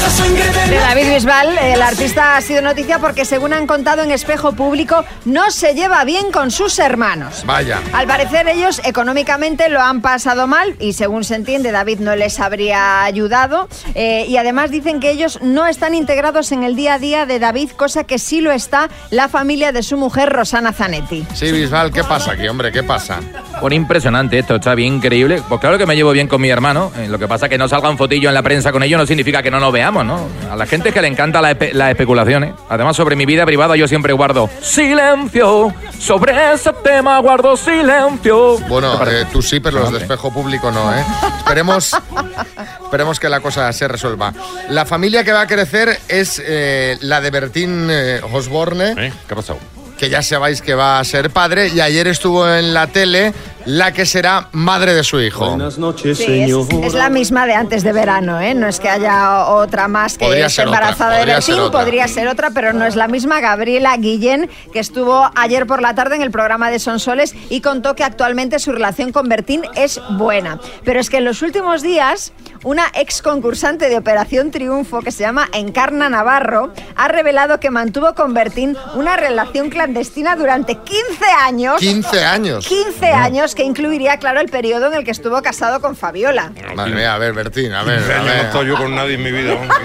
De David Bisbal, el artista ha sido noticia porque según han contado en espejo público, no se lleva bien con sus hermanos. Vaya. Al parecer ellos económicamente lo han pasado mal y según se entiende David no les habría ayudado Eh, y además dicen que ellos no están integrados en el día a día de David, cosa que sí lo está la familia de su mujer Rosana Zanetti. Sí, Bisbal, ¿qué pasa aquí, hombre? ¿Qué pasa? Bueno, impresionante esto, Xavi, increíble. Pues claro que me llevo bien con mi hermano. eh, Lo que pasa que no salga un fotillo en la prensa con ello no significa que no nos veamos, ¿no? A la gente que le encanta la, espe- la especulación, ¿eh? Además, sobre mi vida privada yo siempre guardo silencio. Sobre ese tema guardo silencio. Bueno, eh, tú sí, pero los de espejo público no, ¿eh? Esperemos, esperemos que la cosa se resuelva. La familia que va a crecer es eh, la de Bertín eh, Osborne. ¿Qué ha pasado? Que ya sabéis que va a ser padre y ayer estuvo en la tele la que será madre de su hijo. Buenas noches, Sí, es, es la misma de antes de verano, ¿eh? No es que haya otra más que Podría esté ser otra, embarazada de podría ser Bertín, otra. podría ser otra, pero no es la misma. Gabriela Guillén, que estuvo ayer por la tarde en el programa de Sonsoles y contó que actualmente su relación con Bertín es buena. Pero es que en los últimos días, una ex concursante de Operación Triunfo, que se llama Encarna Navarro, ha revelado que mantuvo con Bertín una relación clandestina durante 15 años. 15 años. 15 años que incluiría, claro, el periodo en el que estuvo casado con Fabiola. Madre mía, a ver, Bertín, a ver. 15 a años no ver. estoy yo con nadie en mi vida. hombre.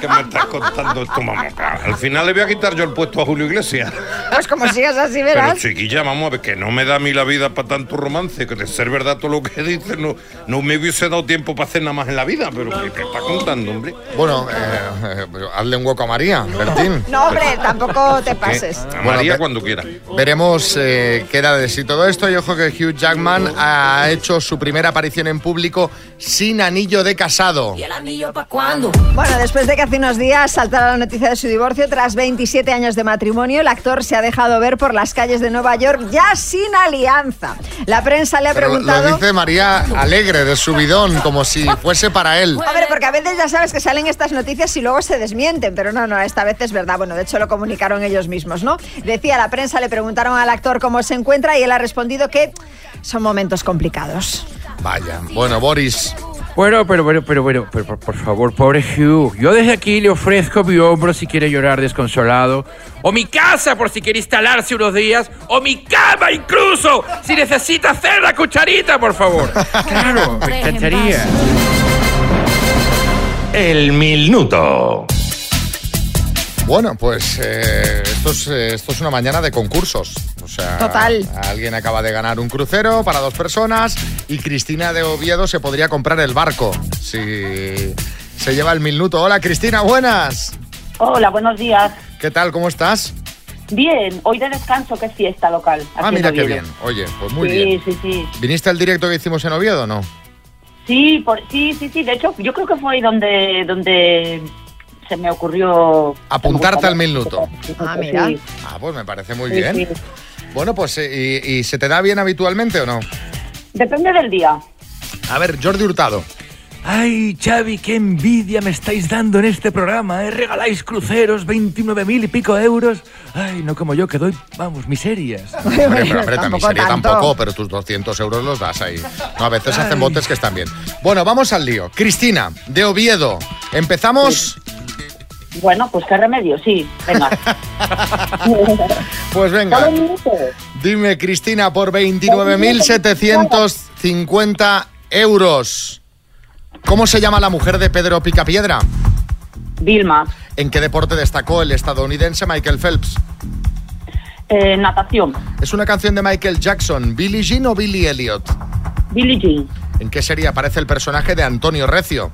¿Qué me estás contando esto, mamá? Al final le voy a quitar yo el puesto a Julio Iglesias. Pues como sigas así, Pero verás. chiquilla, vamos a ver, que no me da a mí la vida para tanto romance, que de ser verdad todo lo que dices, no, no me hubiese dado tiempo para hacer nada más en la vida, pero ¿qué te está contando, hombre? Bueno, eh, eh, hazle un hueco a María, Bertín. No, hombre, tampoco te pases. A Bueno, María cuando quiera. Veremos eh, qué da de sí todo esto. Y ojo que Hugh Jackman ha hecho su primera aparición en público sin anillo de casado. Bueno, después de que hace unos días saltara la noticia de su divorcio, tras 27 años de matrimonio, el actor se ha dejado ver por las calles de Nueva York ya sin alianza. La prensa le ha Pero preguntado... lo dice María alegre, de subidón, como si fuese para él. A ver, porque a veces ya sabes que salen estas noticias y luego se desmienten, pero no, no, esta vez es verdad. Bueno, de hecho lo comunicaron ellos mismos, ¿no? Decía la prensa, le preguntaron al actor cómo se encuentra y él ha respondido que son momentos complicados. Vaya. Bueno, Boris. Bueno, pero, pero, pero, pero, pero, por, por favor, pobre Hugh. Yo desde aquí le ofrezco mi hombro si quiere llorar desconsolado. O mi casa por si quiere instalarse unos días. O mi cama incluso si necesita hacer la cucharita, por favor. Claro, me encantaría. El minuto. Bueno, pues eh, esto, es, eh, esto es una mañana de concursos. O sea, Total. alguien acaba de ganar un crucero para dos personas y Cristina de Oviedo se podría comprar el barco si se lleva el minuto. Hola, Cristina, buenas. Hola, buenos días. ¿Qué tal? ¿Cómo estás? Bien, hoy de descanso, que es fiesta local. Ah, mira en qué bien. Oye, pues muy sí, bien. Sí, sí, ¿Viniste al directo que hicimos en Oviedo o no? sí. por- sí, sí, sí. De hecho, yo creo que fue ahí donde, donde se me ocurrió... Apuntarte al minuto. Ah, mira. Ah, pues me parece muy Sí, bien. sí. Bueno, pues eh, ¿y, y se te da bien habitualmente o no? Depende del día. A ver, Jordi Hurtado. Ay, Xavi, qué envidia me estáis dando en este programa, ¿eh? Regaláis cruceros, 29 mil y pico euros. Ay, no como yo, que doy, vamos, miserias. Hombre, pero, hombre, Tampoco miseria tanto. tampoco, pero tus 200 euros los das ahí. No, a veces hacen botes que están bien. Bueno, vamos al lío. Cristina, de Oviedo. Empezamos. Bueno, pues qué remedio, sí. Venga. Pues venga. Dime, Cristina, por 29.750 euros. ¿Cómo se llama la mujer de Pedro Picapiedra? Vilma. ¿En qué deporte destacó el estadounidense Michael Phelps? Eh, natación. ¿Es una canción de Michael Jackson, Billie Jean o Billy Elliot? Billie Jean. ¿En qué serie aparece el personaje de Antonio Recio?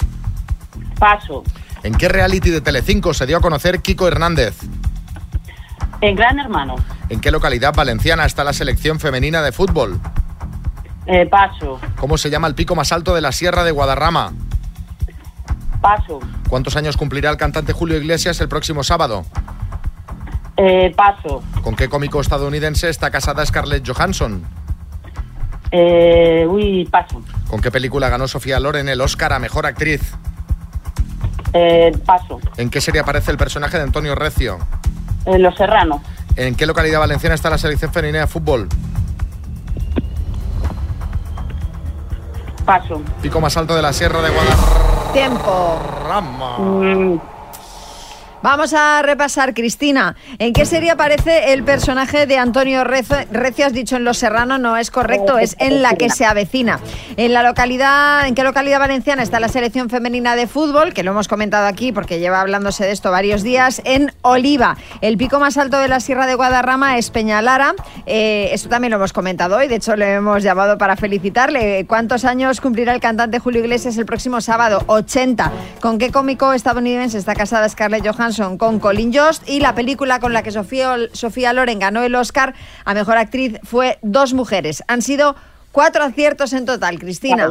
Paso. ¿En qué reality de Telecinco se dio a conocer Kiko Hernández? En Gran Hermano. ¿En qué localidad valenciana está la selección femenina de fútbol? Eh, paso. ¿Cómo se llama el pico más alto de la Sierra de Guadarrama? Paso. ¿Cuántos años cumplirá el cantante Julio Iglesias el próximo sábado? Eh, paso. ¿Con qué cómico estadounidense está casada Scarlett Johansson? Eh, uy, paso. ¿Con qué película ganó Sofía Loren el Oscar a Mejor Actriz? Eh, paso. ¿En qué serie aparece el personaje de Antonio Recio? Eh, Los Serrano. ¿En qué localidad valenciana está la selección femenina de fútbol? Paso. Pico más alto de la Sierra de Guadarrama. Tiempo. Mm, Vamos a repasar, Cristina. ¿En qué serie aparece el personaje de Antonio Rezo- Recio? Has dicho en Los Serrano, no es correcto, es en la que se avecina. En la localidad, ¿en qué localidad valenciana está la selección femenina de fútbol? Que lo hemos comentado aquí porque lleva hablándose de esto varios días. En Oliva. El pico más alto de la Sierra de Guadarrama es Peñalara. Eh, esto también lo hemos comentado hoy. De hecho, le hemos llamado para felicitarle. ¿Cuántos años cumplirá el cantante Julio Iglesias el próximo sábado? 80. ¿Con qué cómico estadounidense está casada Scarlett Johansson? Con Colin Jost. Y la película con la que Sofía, Sofía Loren ganó el Oscar a Mejor Actriz fue Dos Mujeres. Han sido cuatro aciertos en total, Cristina.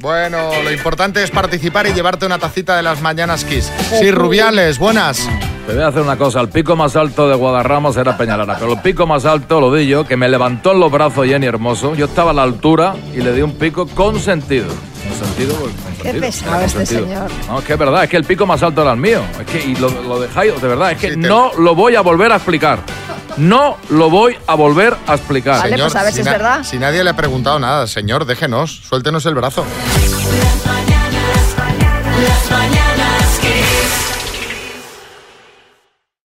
Bueno, lo importante es participar y llevarte una tacita de las mañanas Kiss. Sí, Rubiales, buenas. Te voy a hacer una cosa, el pico más alto de Guadarrama será Peñalara, pero el pico más alto, lo di yo, que me levantó en los brazos Jenny Hermoso, yo estaba a la altura y le di un pico con sentido. Con sentido, pues, con Qué pesado este señor. No, es que es verdad, es que el pico más alto era el mío. Es que, y lo, lo dejáis, de verdad, es que no lo voy a volver a explicar. No lo voy a volver a explicar. Vale, pues a ver si es na- verdad. Si nadie le ha preguntado nada, señor, déjenos, suéltenos el brazo. Las mañanas